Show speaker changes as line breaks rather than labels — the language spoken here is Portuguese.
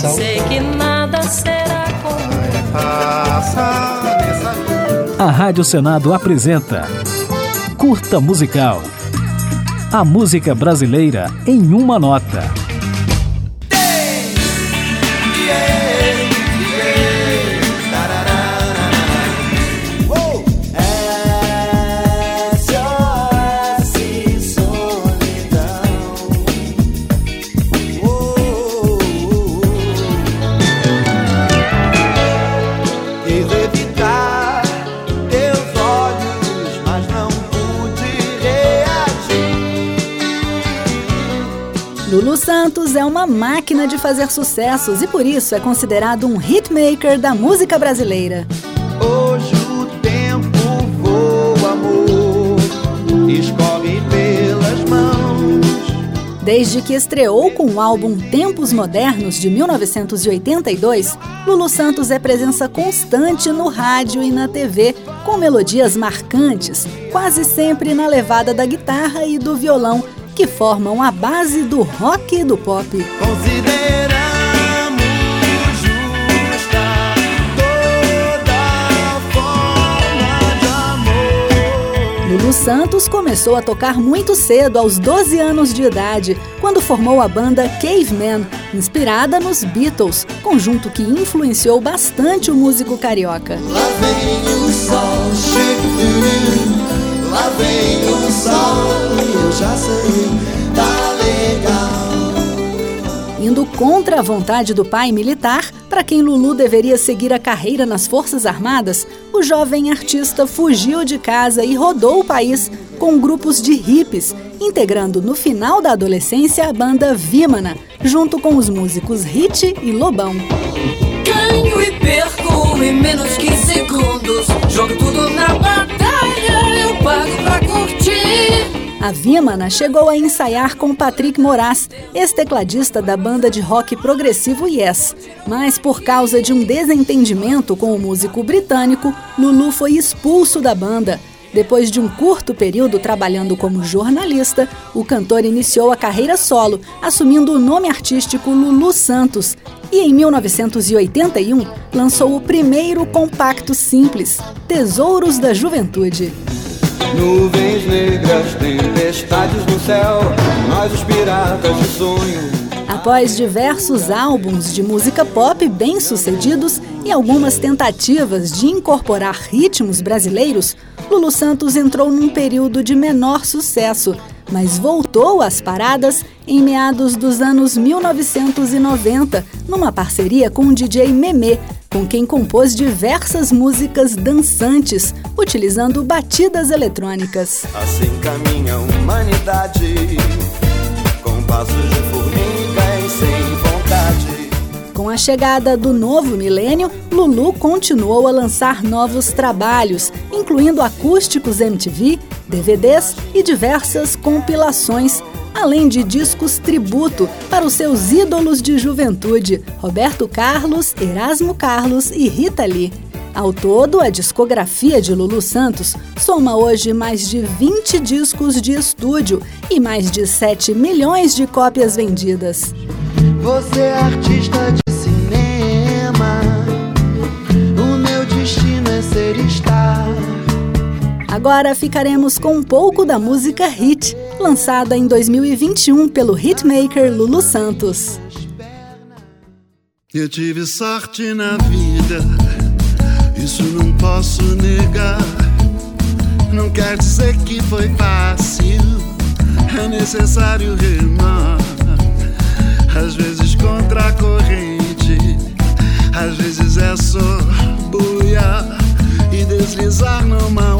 coração.
Sei que nada será como
A Rádio Senado apresenta Curta Musical. A música brasileira em uma nota.
Lulu Santos é uma máquina de fazer sucessos e por isso é considerado um hitmaker da música brasileira.
Hoje o tempo voa, amor, escorre pelas mãos.
Desde que estreou com o álbum Tempos Modernos de 1982, Lulu Santos é presença constante no rádio e na TV, com melodias marcantes, quase sempre na levada da guitarra e do violão, que formam a base do rock e do pop. Lulu Santos começou a tocar muito cedo, aos 12 anos de idade, quando formou a banda Caveman, inspirada nos Beatles, conjunto que influenciou bastante o músico carioca.
Lá vem o sol chegando, lá vem o sol, eu já sei, tá legal.
Indo contra a vontade do pai militar, para quem Lulu deveria seguir a carreira nas Forças Armadas, o jovem artista fugiu de casa e rodou o país com grupos de hippies, integrando no final da adolescência a banda Vimana, junto com os músicos Hit e Lobão.
Ganho e perco em menos que segundos. Jogo tudo na batalha, pra curtir.
A Vimana chegou a ensaiar com Patrick Moraz, ex-tecladista da banda de rock progressivo Yes. Mas por causa de um desentendimento com o músico britânico, Lulu foi expulso da banda. Depois de um curto período trabalhando como jornalista, o cantor iniciou a carreira solo, assumindo o nome artístico Lulu Santos. E em 1981 lançou o primeiro compacto simples, Tesouros da Juventude.
Nuvens negras, tempestades no céu, nós os piratas de sonho.
Após diversos álbuns de música pop bem-sucedidos e algumas tentativas de incorporar ritmos brasileiros, Lulu Santos entrou num período de menor sucesso, mas voltou às paradas em meados dos anos 1990, numa parceria com o DJ Memê, com quem compôs diversas músicas dançantes, utilizando batidas eletrônicas.
Assim caminha a humanidade,
chegada do novo milênio, Lulu continuou a lançar novos trabalhos, incluindo acústicos MTV, DVDs e diversas compilações, além de discos tributo para os seus ídolos de juventude, Roberto Carlos, Erasmo Carlos e Rita Lee. Ao todo, a discografia de Lulu Santos soma hoje mais de 20 discos de estúdio e mais de 7 milhões de cópias vendidas.
Você é artista de
Agora ficaremos com um pouco da música Hit, lançada em 2021 pelo hitmaker Lulu Santos.
Eu tive sorte na vida, isso não posso negar. Não quer dizer que foi fácil, é necessário remar. Às vezes contra a corrente, às vezes é só boiar e deslizar numa